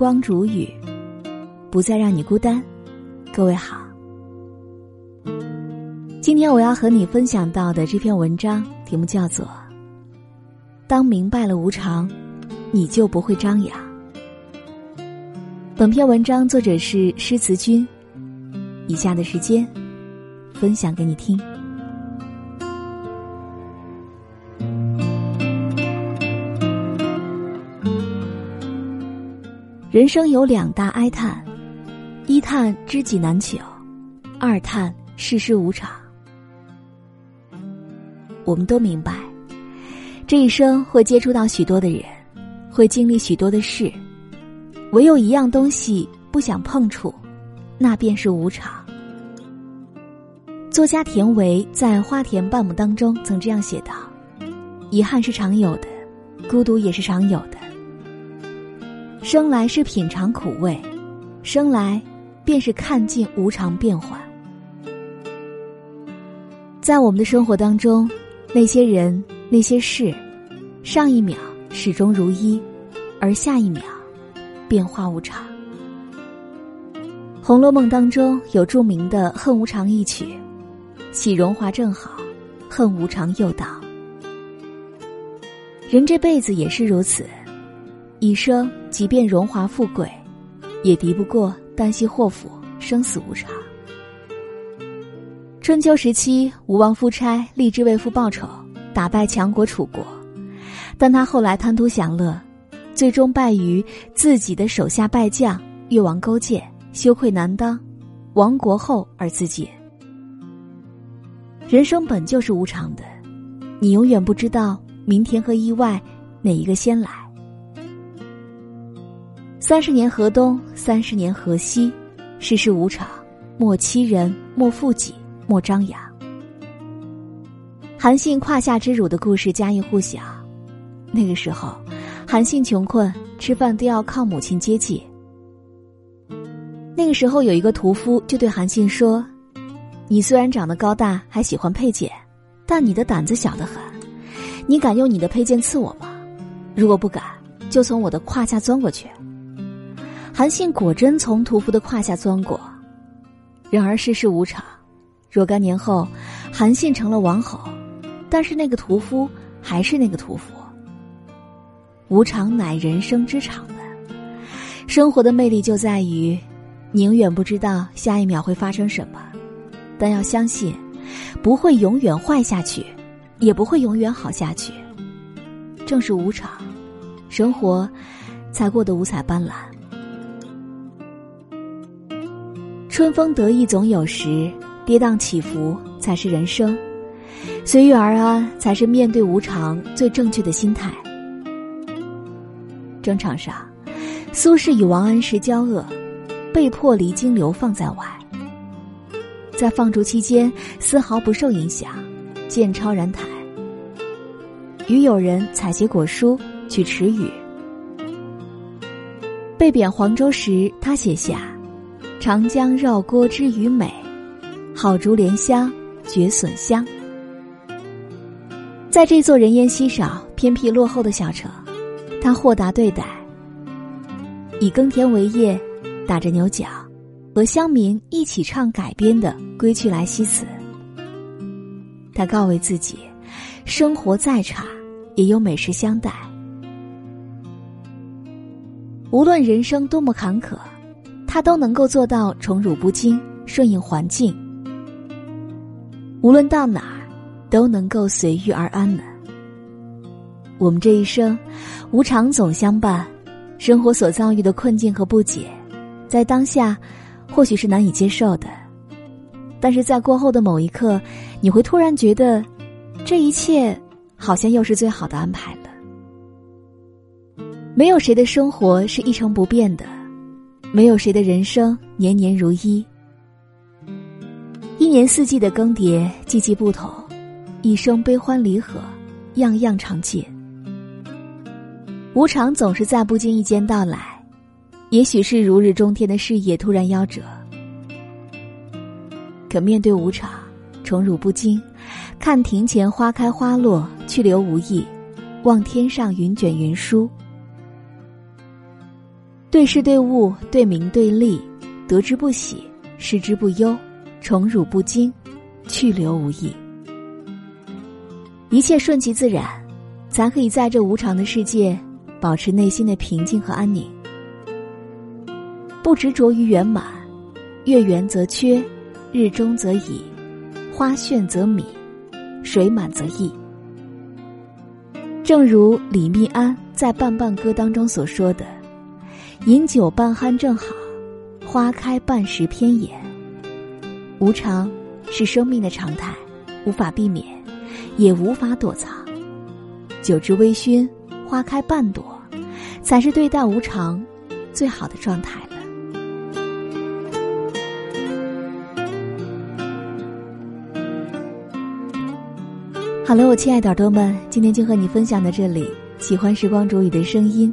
光煮雨，不再让你孤单。各位好，今天我要和你分享到的这篇文章题目叫做《当明白了无常，你就不会张扬》。本篇文章作者是诗词君，以下的时间分享给你听。人生有两大哀叹：一叹知己难求，二叹世事无常。我们都明白，这一生会接触到许多的人，会经历许多的事，唯有一样东西不想碰触，那便是无常。作家田维在《花田半亩》当中曾这样写道：“遗憾是常有的，孤独也是常有的。”生来是品尝苦味，生来便是看尽无常变幻。在我们的生活当中，那些人、那些事，上一秒始终如一，而下一秒变化无常。《红楼梦》当中有著名的“恨无常”一曲，喜荣华正好，恨无常又到。人这辈子也是如此。一生即便荣华富贵，也敌不过旦夕祸福、生死无常。春秋时期，吴王夫差立志为父报仇，打败强国楚国，但他后来贪图享乐，最终败于自己的手下败将越王勾践，羞愧难当，亡国后而自尽。人生本就是无常的，你永远不知道明天和意外哪一个先来。三十年河东，三十年河西，世事无常，莫欺人，莫负己，莫张扬。韩信胯下之辱的故事家喻户晓。那个时候，韩信穷困，吃饭都要靠母亲接济。那个时候，有一个屠夫就对韩信说：“你虽然长得高大，还喜欢佩剑，但你的胆子小得很。你敢用你的佩剑刺我吗？如果不敢，就从我的胯下钻过去。”韩信果真从屠夫的胯下钻过，然而世事无常，若干年后，韩信成了王侯，但是那个屠夫还是那个屠夫。无常乃人生之常的，生活的魅力就在于，你永远不知道下一秒会发生什么，但要相信，不会永远坏下去，也不会永远好下去。正是无常，生活才过得五彩斑斓。春风得意总有时，跌宕起伏才是人生，随遇而安才是面对无常最正确的心态。争场上，苏轼与王安石交恶，被迫离京流放在外。在放逐期间，丝毫不受影响，剑超然台，与友人采撷果蔬，取池鱼。被贬黄州时，他写下。长江绕郭知鱼美，好竹莲香绝笋香。在这座人烟稀少、偏僻落后的小城，他豁达对待，以耕田为业，打着牛角，和乡民一起唱改编的《归去来兮》辞。他告慰自己，生活再差，也有美食相待。无论人生多么坎坷。他都能够做到宠辱不惊，顺应环境。无论到哪儿，都能够随遇而安呢。我们这一生，无常总相伴，生活所遭遇的困境和不解，在当下或许是难以接受的，但是在过后的某一刻，你会突然觉得，这一切好像又是最好的安排了。没有谁的生活是一成不变的。没有谁的人生年年如一，一年四季的更迭，季季不同，一生悲欢离合，样样常见。无常总是在不经意间到来，也许是如日中天的事业突然夭折。可面对无常，宠辱不惊，看庭前花开花落，去留无意，望天上云卷云舒。对事对物对名对利，得之不喜，失之不忧，宠辱不惊，去留无意。一切顺其自然，才可以在这无常的世界保持内心的平静和安宁。不执着于圆满，月圆则缺，日中则已，花绚则靡，水满则溢。正如李密庵在《半半歌》当中所说的。饮酒半酣正好，花开半时偏也。无常是生命的常态，无法避免，也无法躲藏。酒至微醺，花开半朵，才是对待无常最好的状态了。好了，我亲爱的耳朵们，今天就和你分享到这里。喜欢时光煮雨的声音。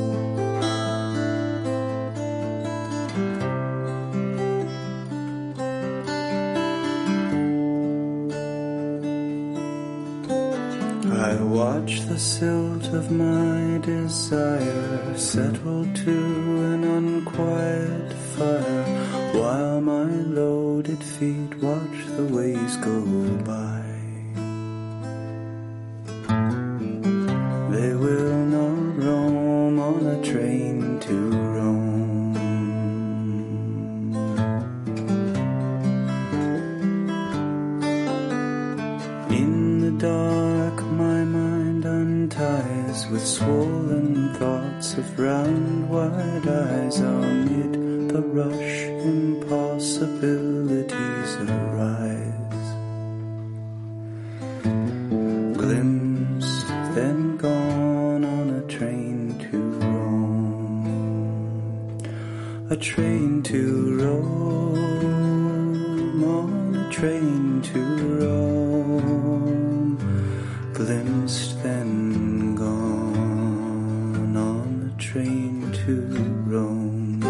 Watch the silt of my desire settle to an unquiet fire while my loaded feet watch the ways go by. They will not roam on a train to wide eyes amid the rush. Impossibilities arise. Glimpsed, then gone on a train to Rome. A train to Rome, on a train to Rome. Glimpsed, then gone on a train to Rome.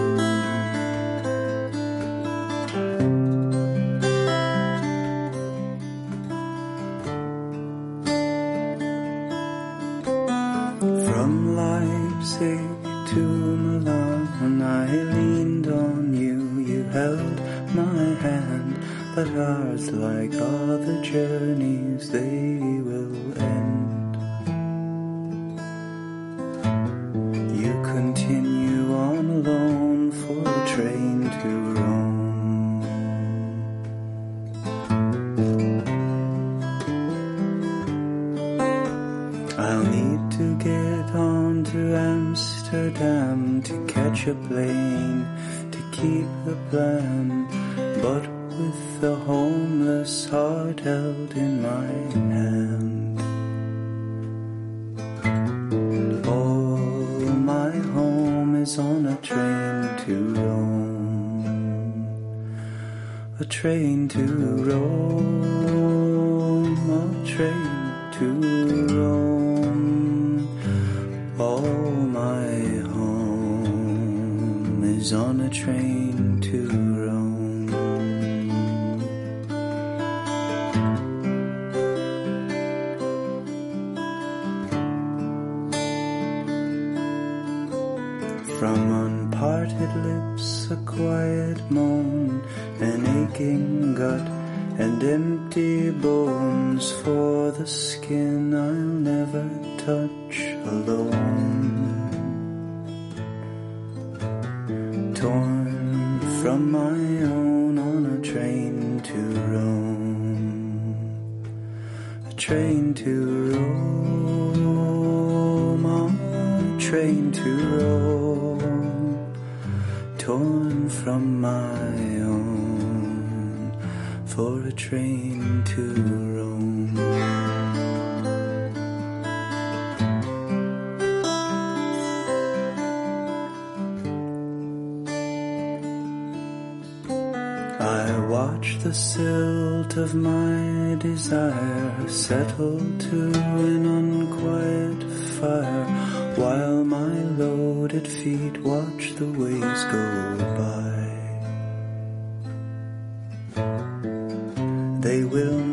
From Leipzig to Milan, I leaned on you, you held my hand. But ours, like other journeys, they will end. Catch a plane to keep the plan, but with the homeless heart held in my hand. All my home is on a train to Rome, a train to Rome, a train to Rome. Is on a train to Rome. From unparted lips, a quiet moan, an aching gut, and empty bones for the skin I'll never touch alone. Torn from my own on a train to Rome, a train to Rome, a train to Rome, torn from my own for a train to Rome. I watch the silt of my desire settle to an unquiet fire while my loaded feet watch the waves go by. They will